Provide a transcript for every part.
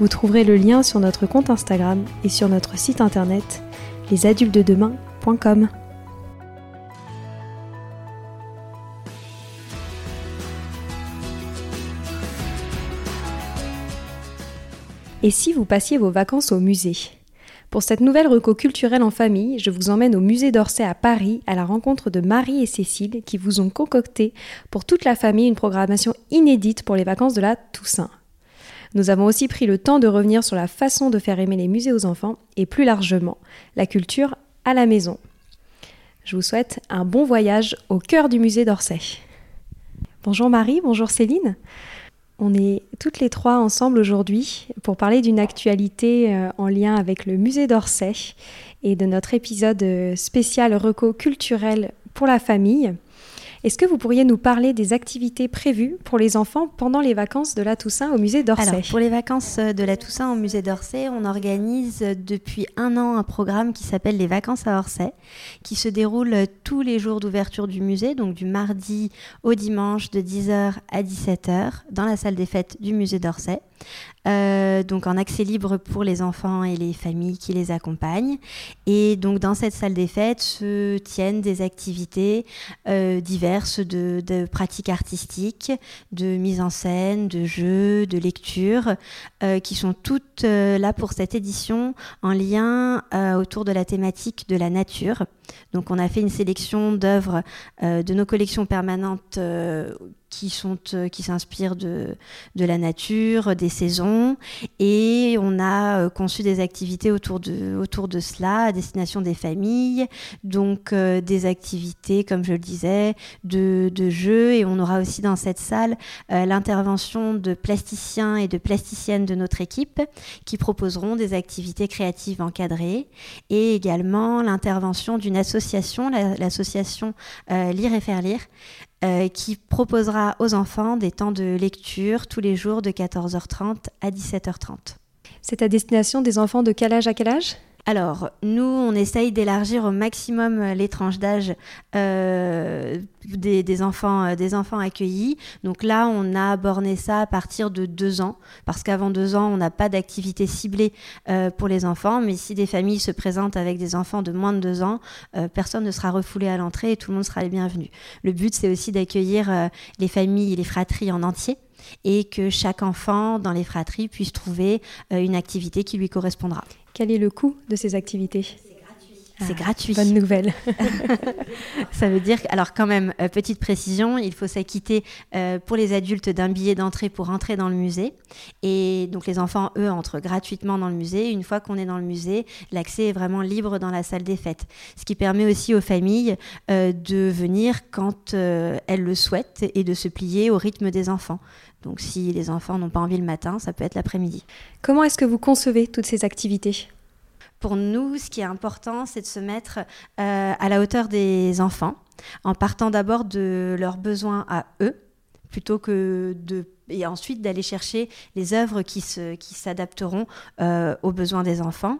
Vous trouverez le lien sur notre compte Instagram et sur notre site internet lesadultedemain.com. Et si vous passiez vos vacances au musée? Pour cette nouvelle reco culturelle en famille, je vous emmène au musée d'Orsay à Paris à la rencontre de Marie et Cécile qui vous ont concocté pour toute la famille une programmation inédite pour les vacances de la Toussaint. Nous avons aussi pris le temps de revenir sur la façon de faire aimer les musées aux enfants et plus largement la culture à la maison. Je vous souhaite un bon voyage au cœur du musée d'Orsay. Bonjour Marie, bonjour Céline. On est toutes les trois ensemble aujourd'hui pour parler d'une actualité euh, en lien avec le musée d'Orsay et de notre épisode euh, spécial reco culturel pour la famille. Est-ce que vous pourriez nous parler des activités prévues pour les enfants pendant les vacances de la Toussaint au musée d'Orsay Alors, pour les vacances de la Toussaint au musée d'Orsay, on organise depuis un an un programme qui s'appelle les vacances à Orsay, qui se déroule tous les jours d'ouverture du musée, donc du mardi au dimanche de 10h à 17h dans la salle des fêtes du musée d'Orsay. Euh, donc en accès libre pour les enfants et les familles qui les accompagnent. Et donc dans cette salle des fêtes se tiennent des activités euh, diverses de, pratiques artistiques, de mise en scène, de jeux, de lecture, euh, qui sont toutes là pour cette édition en lien autour de la thématique de la nature. Donc on a fait une sélection d'œuvres de nos collections permanentes qui sont euh, qui s'inspirent de, de la nature, des saisons. Et on a euh, conçu des activités autour de autour de cela à destination des familles, donc euh, des activités comme je le disais de, de jeux. Et on aura aussi dans cette salle l'intervention de plasticiens et de plasticiennes de notre équipe qui proposeront des activités créatives encadrées. Et également l'intervention d'une association, l'association Lire et faire lire, euh, qui proposera aux enfants des temps de lecture tous les jours de 14h30 à 17h30. C'est à destination des enfants de quel âge à quel âge? Alors, nous, on essaye d'élargir au maximum euh, les tranches d'âge euh, des, enfants, euh, des enfants accueillis. Donc là, on a borné ça à partir de deux ans, parce qu'avant deux ans, on n'a pas d'activité ciblée pour les enfants. Mais si des familles se présentent avec des enfants de moins de deux ans, personne ne sera refoulé à l'entrée et tout le monde sera les bienvenus. Le but, c'est aussi d'accueillir les familles et les fratries en entier et que chaque enfant dans les fratries puisse trouver une activité qui lui correspondra. Quel est le coût de ces activités? C'est gratuit. Bonne nouvelle. ça veut dire, alors quand même, euh, petite précision, il faut s'acquitter euh, pour les adultes d'un billet d'entrée pour entrer dans le musée. Et donc les enfants, eux, entrent gratuitement dans le musée. Une fois qu'on est dans le musée, l'accès est vraiment libre dans la salle des fêtes. Ce qui permet aussi aux familles euh, de venir quand elles le souhaitent et de se plier au rythme des enfants. Donc si les enfants n'ont pas envie le matin, ça peut être l'après-midi. Comment est-ce que vous concevez toutes ces activités? Pour nous, ce qui est important, c'est de se mettre euh, à la hauteur des enfants, en partant d'abord de leurs besoins à eux plutôt que de et ensuite d'aller chercher les œuvres qui s'adapteront qui aux besoins des enfants.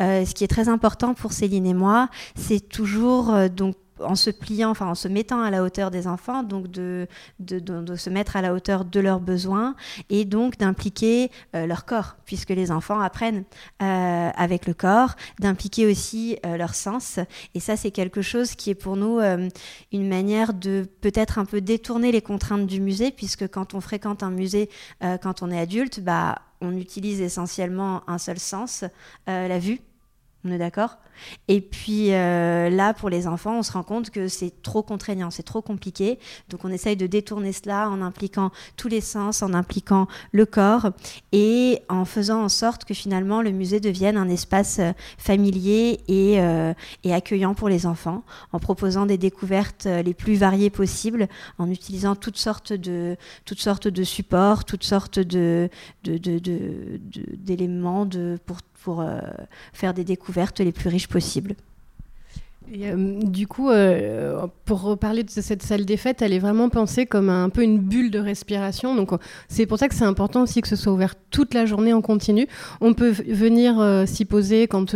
ce qui est très important pour Céline et moi, c'est toujours donc en se pliant, enfin en se mettant à la hauteur des enfants, donc de, de, se mettre à la hauteur de leurs besoins et donc d'impliquer euh, leur corps, puisque les enfants apprennent euh, avec le corps, d'impliquer aussi euh, leur sens. Et ça, c'est quelque chose qui est pour nous une manière de peut-être un peu détourner les contraintes du musée, puisque quand on fréquente un musée, quand on est adulte, bah, on utilise essentiellement un seul sens, la vue. On est d'accord? Et puis euh, là, pour les enfants, on se rend compte que c'est trop contraignant, c'est trop compliqué. Donc on essaye de détourner cela en impliquant tous les sens, en impliquant le corps et en faisant en sorte que finalement le musée devienne un espace euh, familier et, euh, et accueillant pour les enfants, en proposant des découvertes les plus variées possibles, en utilisant toutes sortes de, toutes sortes de supports, toutes sortes de, d'éléments de, pour, pour faire des découvertes les plus riches possible. Euh, du coup, euh, pour reparler de cette salle des fêtes, elle est vraiment pensée comme un, peu une bulle de respiration. Donc, c'est pour ça que c'est important aussi que ce soit ouvert toute la journée en continu. On peut venir euh, s'y poser quand,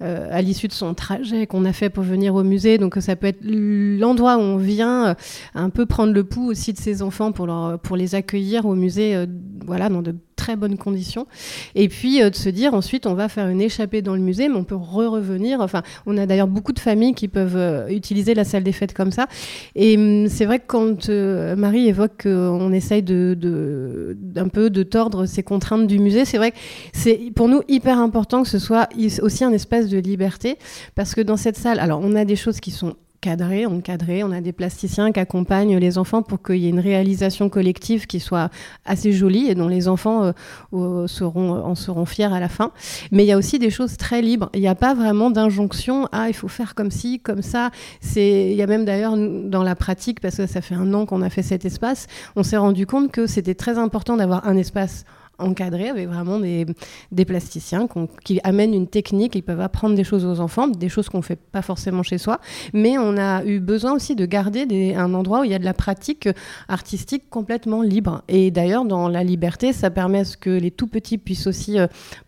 à l'issue de son trajet qu'on a fait pour venir au musée. Donc, ça peut être l'endroit où on vient un peu prendre le pouls aussi de ses enfants pour les accueillir au musée, voilà, dans de très bonnes conditions. Et puis de se dire ensuite, on va faire une échappée dans le musée, mais on peut re-revenir. Enfin, on a d'ailleurs beaucoup de familles qui peuvent euh, utiliser la salle des fêtes comme ça. Et hum, c'est vrai que quand euh, Marie évoque qu'on essaye de, de, d'un peu de tordre ces contraintes du musée, c'est vrai que c'est pour nous hyper important que ce soit aussi un espace de liberté, parce que dans cette salle, alors on a des choses qui sont cadré, encadré. On a des plasticiens qui accompagnent les enfants pour qu'il y ait une réalisation collective qui soit assez jolie et dont les enfants euh, seront, en seront fiers à la fin. Mais il y a aussi des choses très libres. Il n'y a pas vraiment d'injonction à il faut faire comme ci, comme ça. C'est, il y a même d'ailleurs dans la pratique, parce que ça fait un an qu'on a fait cet espace, on s'est rendu compte que c'était très important d'avoir un espace encadré avec vraiment des, des plasticiens qui amènent une technique, ils peuvent apprendre des choses aux enfants, des choses qu'on ne fait pas forcément chez soi, mais on a eu besoin aussi de garder un endroit où il y a de la pratique artistique complètement libre. Et d'ailleurs, dans la liberté, ça permet à ce que les tout petits puissent aussi euh,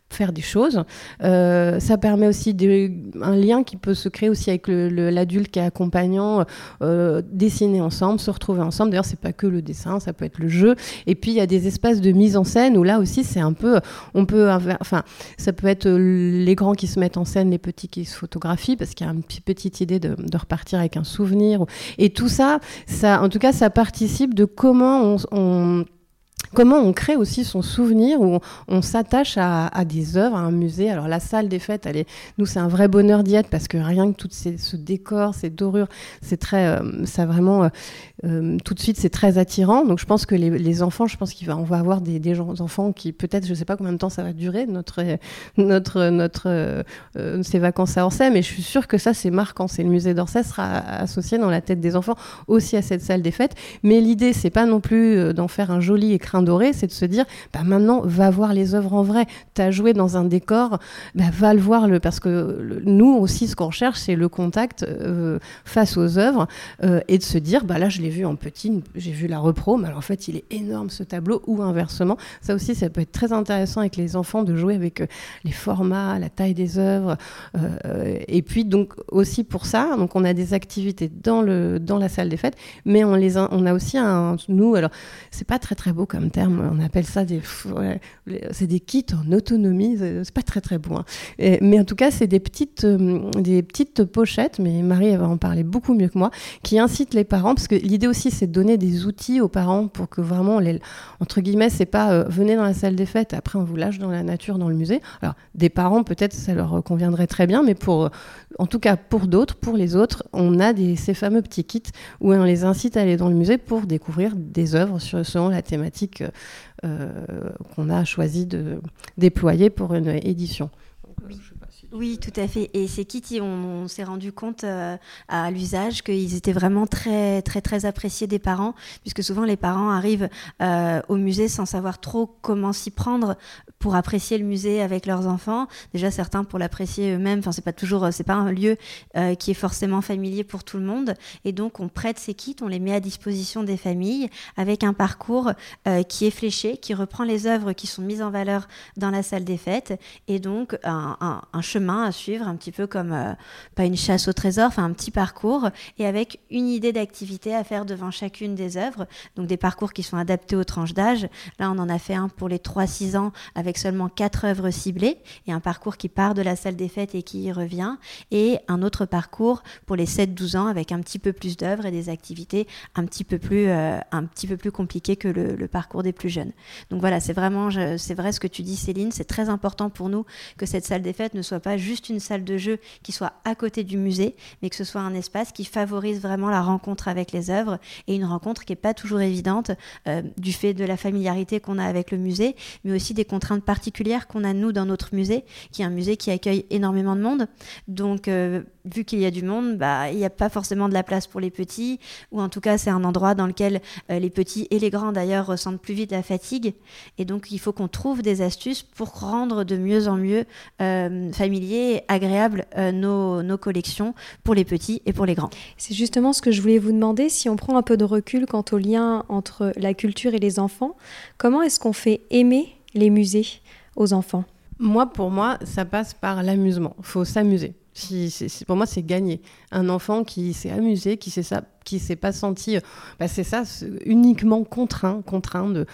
faire des choses. Euh, ça permet aussi de, un lien qui peut se créer aussi avec l'adulte qui est accompagnant, euh, dessiner ensemble, se retrouver ensemble. D'ailleurs, c'est pas que le dessin, ça peut être le jeu. Et puis il y a des espaces de mise en scène où là aussi c'est un peu, on peut, enfin, ça peut être les grands qui se mettent en scène, les petits qui se photographient parce qu'il y a une petite idée de, de, repartir avec un souvenir. Et tout ça, ça, en tout cas, ça participe de comment on comment on crée aussi son souvenir, où on, s'attache à, des œuvres, à un musée? Alors la salle des fêtes, nous c'est un vrai bonheur d'y être parce que rien que tout ce décor, ces dorures, c'est très, euh, ça vraiment, euh, euh, tout de suite c'est très attirant. Donc je pense que les, enfants, je pense qu'on va, avoir des, des enfants qui peut-être, je sais pas combien de temps ça va durer notre notre notre ces vacances à Orsay, mais je suis sûre que ça c'est marquant. C'est le musée d'Orsay sera associé dans la tête des enfants aussi à cette salle des fêtes. Mais l'idée c'est pas non plus d'en faire un joli écrin doré, c'est de se dire, bah maintenant, va voir les œuvres en vrai. Tu as joué dans un décor, bah, va le voir. Parce que nous aussi, ce qu'on recherche, c'est le contact euh, face aux œuvres euh, et de se dire, bah là, je l'ai en petit, j'ai vu la repro, mais alors en fait, il est énorme ce tableau, ou inversement. Ça aussi, ça peut être très intéressant avec les enfants de jouer avec euh, les formats, la taille des œuvres. et puis, donc, aussi pour ça, donc on a des activités dans, le, dans la salle des fêtes, mais on, les a, on a aussi un. Nous, alors, c'est pas très très beau comme terme, on appelle ça des, c'est des kits en autonomie, c'est pas très très bon. Hein. mais en tout cas, c'est des petites, euh, des petites pochettes, mais Marie va en parler beaucoup mieux que moi, qui incitent les parents, parce que l'idée aussi, c'est de donner des outils aux parents pour que vraiment, entre guillemets, c'est pas euh, venez dans la salle des fêtes, après on vous lâche dans la nature, dans le musée. Alors, des parents, peut-être ça leur conviendrait très bien, mais pour, en tout cas pour d'autres, pour les autres, on a ces fameux petits kits où on les incite à aller dans le musée pour découvrir des œuvres selon la thématique euh, qu'on a choisi de déployer pour une édition. Oui, tout à fait. Et ces kits, on, s'est rendu compte euh, à l'usage qu'ils étaient vraiment très, très, très appréciés des parents, puisque souvent les parents arrivent euh, au musée sans savoir trop comment s'y prendre pour apprécier le musée avec leurs enfants. Déjà, certains pour l'apprécier eux-mêmes. Enfin, c'est pas toujours, c'est pas un lieu euh, qui est forcément familier pour tout le monde. Et donc, on prête ces kits, on les met à disposition des familles avec un parcours qui est fléché, qui reprend les œuvres qui sont mises en valeur dans la salle des fêtes, et donc un chemin à suivre, un petit peu comme, euh, pas une chasse au trésor, enfin un petit parcours, et avec une idée d'activité à faire devant chacune des œuvres. Donc des parcours qui sont adaptés aux tranches d'âge. Là, on en a fait un pour les 3-6 ans avec seulement 4 œuvres ciblées, et un parcours qui part de la salle des fêtes et qui y revient, et un autre parcours pour les 7-12 ans avec un petit peu plus d'œuvres et des activités un petit peu plus, euh, un petit peu plus compliquées que le, le parcours des plus jeunes. Donc voilà, c'est vraiment, c'est vrai ce que tu dis Céline, c'est très important pour nous que cette salle des fêtes ne soit pas juste une salle de jeu qui soit à côté du musée, mais que ce soit un espace qui favorise vraiment la rencontre avec les œuvres et une rencontre qui n'est pas toujours évidente euh, du fait de la familiarité qu'on a avec le musée, mais aussi des contraintes particulières qu'on a nous dans notre musée, qui est un musée qui accueille énormément de monde. Donc, euh, vu qu'il y a du monde, bah, il n'y a pas forcément de la place pour les petits, ou en tout cas c'est un endroit dans lequel euh, les petits et les grands d'ailleurs ressentent plus vite la fatigue. Et donc il faut qu'on trouve des astuces pour rendre de mieux en mieux euh, familier et agréable euh, nos, nos, collections pour les petits et pour les grands. C'est justement ce que je voulais vous demander, si on prend un peu de recul quant au lien entre la culture et les enfants, comment est-ce qu'on fait aimer les musées aux enfants? Moi, pour moi, ça passe par l'amusement. Il faut s'amuser. Si, pour moi, c'est gagné. Un enfant qui s'est amusé, qui s'est ça, qui s'est pas senti, bah c'est ça, uniquement contraint, contraint de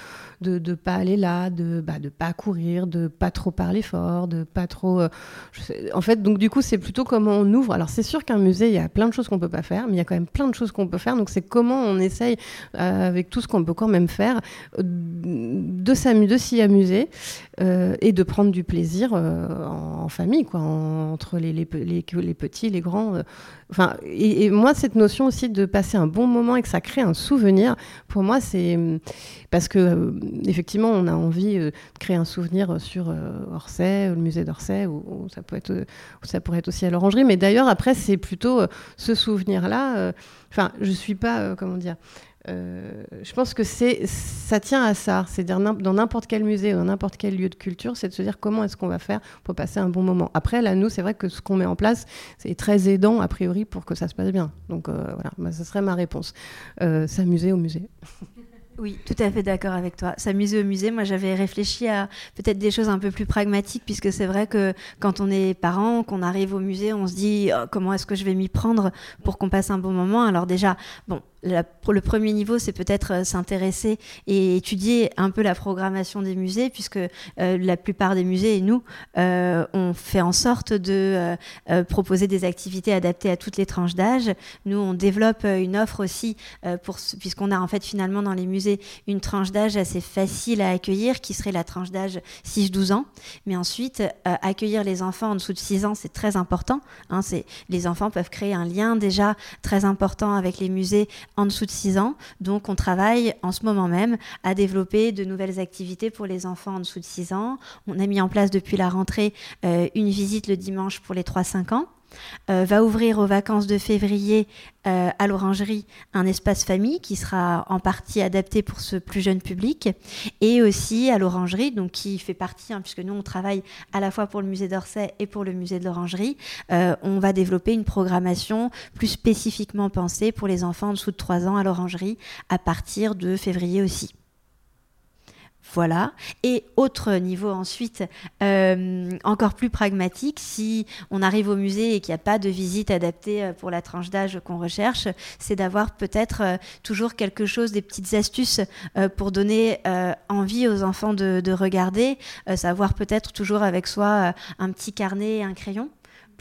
de pas aller là, de bah, pas courir, de pas trop parler fort, de pas trop. Euh, en fait, donc du coup, c'est plutôt comment on ouvre. Alors c'est sûr qu'un musée, il y a plein de choses qu'on peut pas faire, mais il y a quand même plein de choses qu'on peut faire. Donc c'est comment on essaye euh, avec tout ce qu'on peut quand même faire de de s'y amuser euh, et de prendre du plaisir en, famille, quoi, entre les, petits, les grands. Enfin, et, moi, cette notion aussi de passer un bon moment et que ça crée un souvenir, pour moi, c'est parce que euh, effectivement, on a envie euh, de créer un souvenir sur euh, Orsay, le musée d'Orsay, ou, ça ça pourrait être aussi à l'Orangerie. Mais d'ailleurs, après, c'est plutôt ce souvenir-là. Enfin, je suis pas, comment dire. Euh, je pense que c'est, ça tient à ça. C'est dire dans n'importe quel musée, dans n'importe quel lieu de culture, c'est de se dire comment est-ce qu'on va faire pour passer un bon moment. Après, là, nous, c'est vrai que ce qu'on met en place, c'est très aidant a priori pour que ça se passe bien. Donc euh, voilà, bah, ça serait ma réponse. Euh, s'amuser au musée. Oui, tout à fait d'accord avec toi. S'amuser au musée, moi j'avais réfléchi à peut-être des choses un peu plus pragmatiques, puisque c'est vrai que quand on est parent, qu'on arrive au musée, on se dit oh, comment est-ce que je vais m'y prendre pour qu'on passe un bon moment? Alors déjà, bon, le premier niveau, c'est peut-être euh, s'intéresser et étudier un peu la programmation des musées, puisque euh, la plupart des musées et nous, euh, on fait en sorte de proposer des activités adaptées à toutes les tranches d'âge. Nous, on développe une offre aussi, puisqu'on a en fait finalement dans les musées une tranche d'âge assez facile à accueillir, qui serait la tranche d'âge 6-12 ans. Mais ensuite, accueillir les enfants en dessous de 6 ans, c'est très important. Hein, les enfants peuvent créer un lien déjà très important avec les musées en dessous de 6 ans. Donc on travaille en ce moment même à développer de nouvelles activités pour les enfants en dessous de 6 ans. On a mis en place depuis la rentrée euh, une visite le dimanche pour les 3-5 ans. Euh, va ouvrir aux vacances de février euh, à l'Orangerie un espace famille qui sera en partie adapté pour ce plus jeune public et aussi à l'Orangerie, donc qui fait partie, hein, puisque nous on travaille à la fois pour le musée d'Orsay et pour le musée de l'Orangerie, euh, on va développer une programmation plus spécifiquement pensée pour les enfants en dessous de 3 ans à l'Orangerie à partir de février aussi. Voilà. Et autre niveau ensuite, euh, encore plus pragmatique, si on arrive au musée et qu'il n'y a pas de visite adaptée euh, pour la tranche d'âge qu'on recherche, c'est d'avoir peut-être euh, toujours quelque chose, des petites astuces pour donner envie aux enfants de, de regarder, savoir peut-être toujours avec soi un petit carnet et un crayon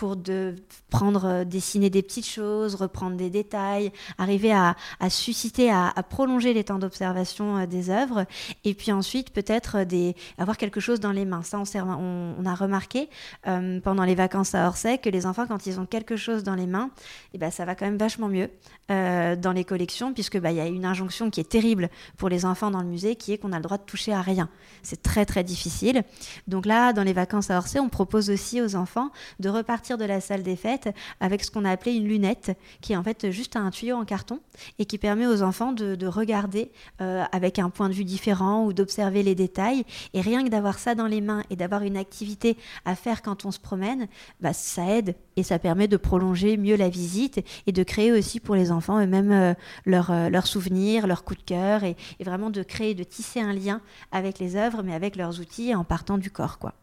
pour de prendre, dessiner des petites choses, reprendre des détails, arriver à, susciter, à, prolonger les temps d'observation des œuvres, et puis ensuite peut-être des, avoir quelque chose dans les mains. Ça, on, a remarqué pendant les vacances à Orsay que les enfants, quand ils ont quelque chose dans les mains, eh ben, ça va quand même vachement mieux dans les collections, puisque bah, il y a une injonction qui est terrible pour les enfants dans le musée, qui est qu'on a le droit de toucher à rien. C'est très très difficile. Donc là, dans les vacances à Orsay, on propose aussi aux enfants de repartir de la salle des fêtes avec ce qu'on a appelé une lunette, qui est en fait juste un tuyau en carton et qui permet aux enfants de, regarder euh, avec un point de vue différent ou d'observer les détails. Et rien que d'avoir ça dans les mains et d'avoir une activité à faire quand on se promène, bah, ça aide et ça permet de prolonger mieux la visite et de créer aussi pour les enfants eux-mêmes euh, leurs euh, souvenirs, leurs coups de cœur et, et, vraiment de créer, de tisser un lien avec les œuvres mais avec leurs outils en partant du corps. quoi.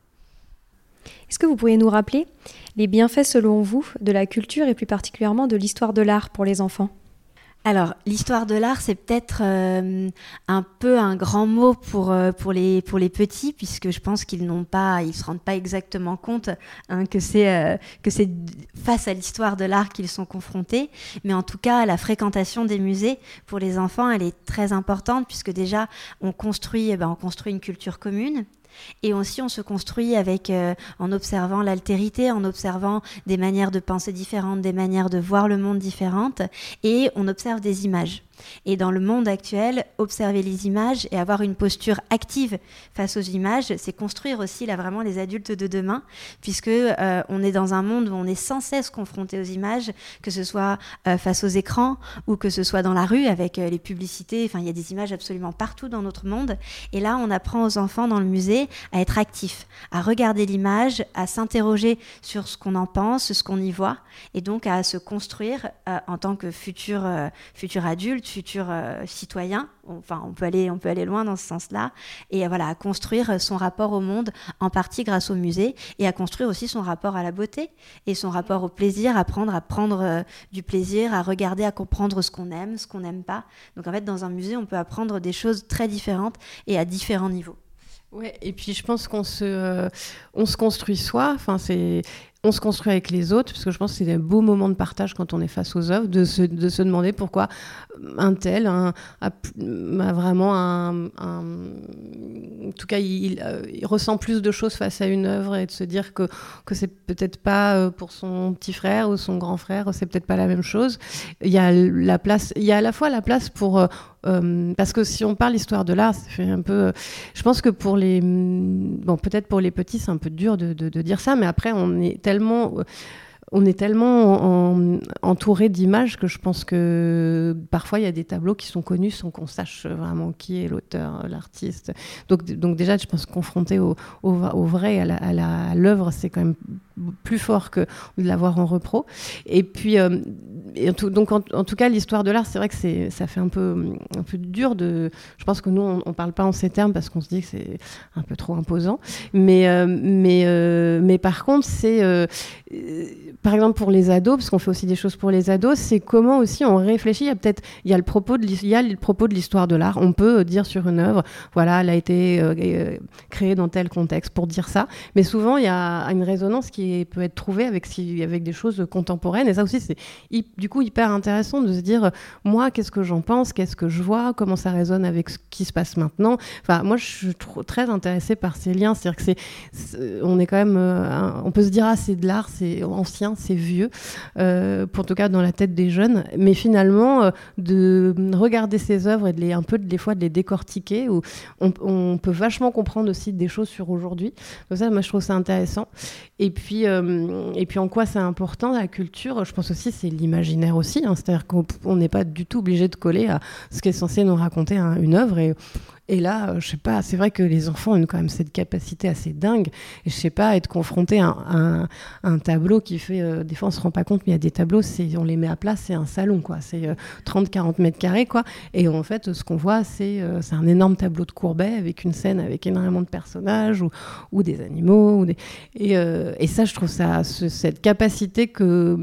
Est-ce que vous pourriez nous rappeler les bienfaits selon vous de la culture et plus particulièrement de l'histoire de l'art pour les enfants? Alors, l'histoire de l'art, c'est peut-être euh, un peu un grand mot pour, euh, pour, les, pour les petits, puisque je pense qu'ils n'ont pas, ils se rendent pas exactement compte hein, que c'est euh, que c'est face à l'histoire de l'art qu'ils sont confrontés. Mais en tout cas, la fréquentation des musées pour les enfants, elle est très importante, puisque déjà, on construit, eh ben, on construit une culture commune. Et aussi, on se construit avec, euh, en observant l'altérité, en observant des manières de penser différentes, des manières de voir le monde différentes, et on observe des images. Et dans le monde actuel, observer les images et avoir une posture active face aux images, c'est construire aussi là vraiment les adultes de demain, puisque euh, on est dans un monde où on est sans cesse confronté aux images, que ce soit euh, face aux écrans ou que ce soit dans la rue avec euh, les publicités. Enfin, il y a des images absolument partout dans notre monde. Et là, on apprend aux enfants dans le musée à être actifs, à regarder l'image, à s'interroger sur ce qu'on en pense, ce qu'on y voit, et donc à se construire en tant que futur futur adulte futurs euh, citoyens. Enfin, on peut aller, on peut aller loin dans ce sens-là. Et euh, voilà, à construire son rapport au monde, en partie grâce au musée, et à construire aussi son rapport à la beauté et son rapport au plaisir, apprendre à prendre euh, du plaisir, à regarder, à comprendre ce qu'on aime, ce qu'on n'aime pas. Donc en fait, dans un musée, on peut apprendre des choses très différentes et à différents niveaux. Ouais, et puis je pense qu'on se, on se construit soi. Enfin, c'est on se construit avec les autres, parce que je pense que c'est un beau moment de partage quand on est face aux œuvres, de se, de se demander pourquoi un tel a, vraiment un, En tout cas, il, euh, il, ressent plus de choses face à une œuvre et de se dire que, que c'est peut-être pas euh, pour son petit frère ou son grand frère, c'est peut-être pas la même chose. Il y a la place, il y a à la fois la place pour. Euh, parce que si on parle histoire de l'art, ça fait un peu. Je pense que pour les. Bon, peut-être pour les petits, c'est un peu dur de, dire ça, mais après, on est tellement on est tellement entouré d'images que je pense que parfois il y a des tableaux qui sont connus sans qu'on sache vraiment qui est l'auteur, l'artiste. Donc, donc déjà, je pense confronté au, vrai, à l'œuvre, c'est quand même plus fort que de l'avoir en repro. Et puis, euh, donc en, tout cas, l'histoire de l'art, c'est vrai que ça fait un peu, dur de. Je pense que nous, on, ne parle pas en ces termes parce qu'on se dit que c'est un peu trop imposant. Mais, euh, mais, euh, mais par contre, c'est par exemple pour les ados, parce qu'on fait aussi des choses pour les ados, c'est comment aussi on réfléchit. Il y a peut-être, il y a le propos de, il y a le propos de l'histoire de l'art. On peut dire sur une œuvre, voilà, elle a été créée dans tel contexte pour dire ça. Mais souvent, il y a une résonance qui peut être trouvé avec, avec des choses contemporaines. Et ça aussi, c'est du coup hyper intéressant de se dire, moi, qu'est-ce que j'en pense, qu'est-ce que je vois, comment ça résonne avec ce qui se passe maintenant? Enfin, moi, je suis très intéressée par ces liens. C'est-à-dire que c'est, on est quand même, euh, on peut se dire, ah, c'est de l'art, c'est ancien, c'est vieux, euh, pour en tout cas dans la tête des jeunes. Mais finalement, euh, de regarder ces œuvres et de les, un peu des fois de les décortiquer, où on, on peut vachement comprendre aussi des choses sur aujourd'hui. Donc ça, moi, je trouve ça intéressant. Et puis, euh, et puis en quoi c'est important la culture? Je pense aussi c'est l'imaginaire aussi. Hein. C'est-à-dire qu'on n'est pas du tout obligé de coller à ce qui est censé nous raconter une œuvre. Et et là, euh, je sais pas, c'est vrai que les enfants ont quand même cette capacité assez dingue. Et je sais pas, être confronté à un, tableau qui fait, euh, des fois on se rend pas compte, mais il y a des tableaux, on les met à plat, c'est un salon, quoi. C'est 30-40 euh, mètres carrés, quoi. Et en fait, ce qu'on voit, c'est c'est un énorme tableau de Courbet avec une scène avec énormément de personnages ou, des animaux. Des... Et, ça, je trouve ça, cette capacité que,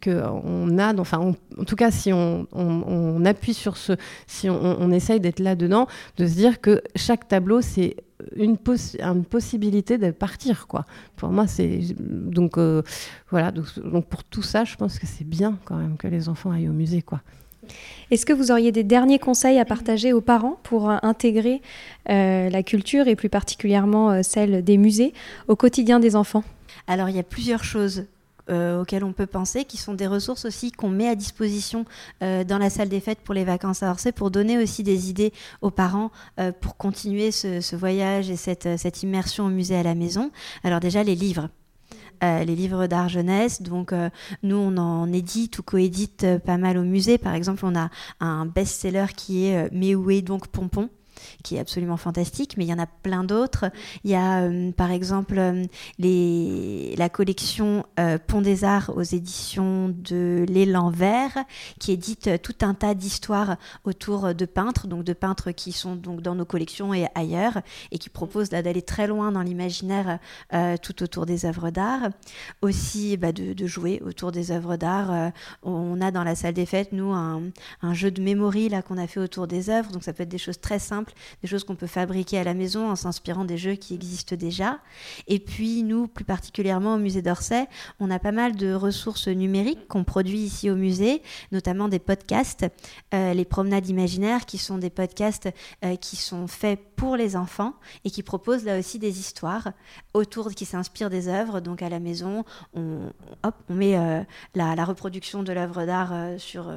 que a, enfin, en tout cas, si on, on, appuie sur ce, si on, on essaye d'être là-dedans, de se dire que chaque tableau, c'est une, une, possibilité de partir quoi. Pour moi c'est donc voilà donc, donc, pour tout ça je pense que c'est bien quand même que les enfants aillent au musée quoi. Est-ce que vous auriez des derniers conseils à partager aux parents pour euh, intégrer euh, la culture et plus particulièrement euh, celle des musées au quotidien des enfants? Alors il y a plusieurs choses auxquelles on peut penser, qui sont des ressources aussi qu'on met à disposition dans la salle des fêtes pour les vacances à Orsay, pour donner aussi des idées aux parents pour continuer ce, voyage et cette, cette immersion au musée à la maison. Alors déjà les livres. Euh, les livres d'art jeunesse. Donc, euh, nous, on en édite ou coédite euh, pas mal au musée. Par exemple, on a un best-seller qui est Mais où est donc Pompon? Qui est absolument fantastique, mais il y en a plein d'autres. Il y a euh, par exemple euh, la collection euh, Pont des Arts aux éditions de L'Élan Vert, qui édite tout un tas d'histoires autour de peintres, donc de peintres qui sont donc dans nos collections et ailleurs, et qui proposent d'aller très loin dans l'imaginaire tout autour des œuvres d'art. Aussi bah, de, jouer autour des œuvres d'art. on a dans la salle des fêtes, nous, un, un jeu de mémoire qu'on a fait autour des œuvres, donc ça peut être des choses très simples des choses qu'on peut fabriquer à la maison en s'inspirant des jeux qui existent déjà. Et puis nous, plus particulièrement au musée d'Orsay, on a pas mal de ressources numériques qu'on produit ici au musée, notamment des podcasts, euh, les promenades imaginaires, qui sont des podcasts euh, qui sont faits pour les enfants et qui proposent là aussi des histoires autour qui s'inspirent des œuvres. Donc à la maison, on, hop, on met euh, la, reproduction de l'œuvre d'art sur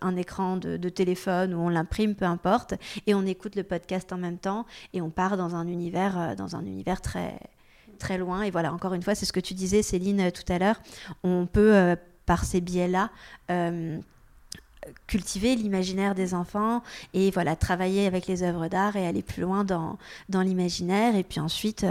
un écran de, de téléphone ou on l'imprime, peu importe, et on écoute le podcast en même temps et on part dans un univers, euh, dans un univers très, très loin. Et voilà, encore une fois, c'est ce que tu disais, Céline, euh, tout à l'heure. On peut, euh, par ces biais-là, cultiver l'imaginaire des enfants et voilà travailler avec les œuvres d'art et aller plus loin dans, dans l'imaginaire et puis ensuite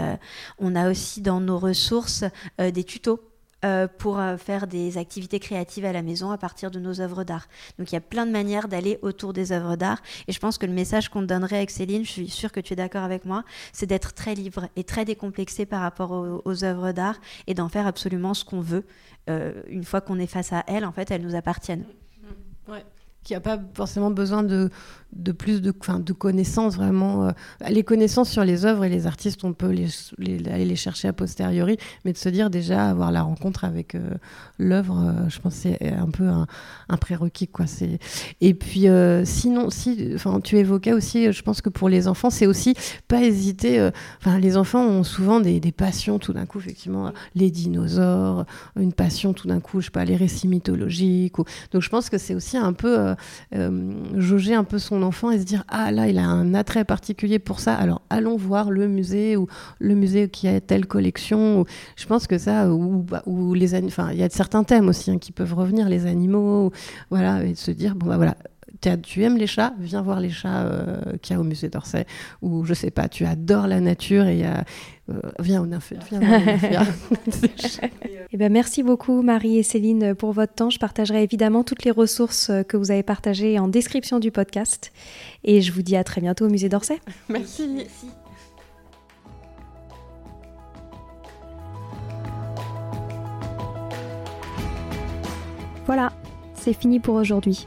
on a aussi dans nos ressources des tutos euh, pour euh, faire des activités créatives à la maison à partir de nos œuvres d'art. Donc il y a plein de manières d'aller autour des œuvres d'art. Et je pense que le message qu'on donnerait avec Céline, je suis sûre que tu es d'accord avec moi, c'est d'être très libre et très décomplexé par rapport aux, œuvres d'art et d'en faire absolument ce qu'on veut. Euh, une fois qu'on est face à elles, en fait, elles nous appartiennent. Ouais. Qui n'a pas forcément besoin de, de plus de, de connaissances vraiment. Euh, les connaissances sur les œuvres et les artistes, on peut les, aller les chercher a posteriori, mais de se dire déjà avoir la rencontre avec euh, l'œuvre, euh, je pense c'est un peu un, prérequis. Quoi. Et puis sinon, si, tu évoquais aussi, je pense que pour les enfants, c'est aussi pas hésiter. Enfin, les enfants ont souvent des, des passions tout d'un coup, effectivement, les dinosaures, une passion tout d'un coup, je sais pas, les récits mythologiques. Donc je pense que c'est aussi un peu jauger un peu son enfant et se dire ah là il a un attrait particulier pour ça. Alors allons voir le musée ou le musée qui a telle collection je pense que ça ou, bah, ou les enfin il y a certains thèmes aussi hein, qui peuvent revenir les animaux voilà et se dire bon bah voilà tu aimes les chats, viens voir les chats euh, qu'il y a au musée d'Orsay. Ou je sais pas, tu adores la nature et euh, viens au nymphe, viens voir eh ben, merci beaucoup Marie et Céline pour votre temps. Je partagerai évidemment toutes les ressources euh, que vous avez partagées en description du podcast. Et je vous dis à très bientôt au musée d'Orsay. Merci. merci. Voilà, c'est fini pour aujourd'hui.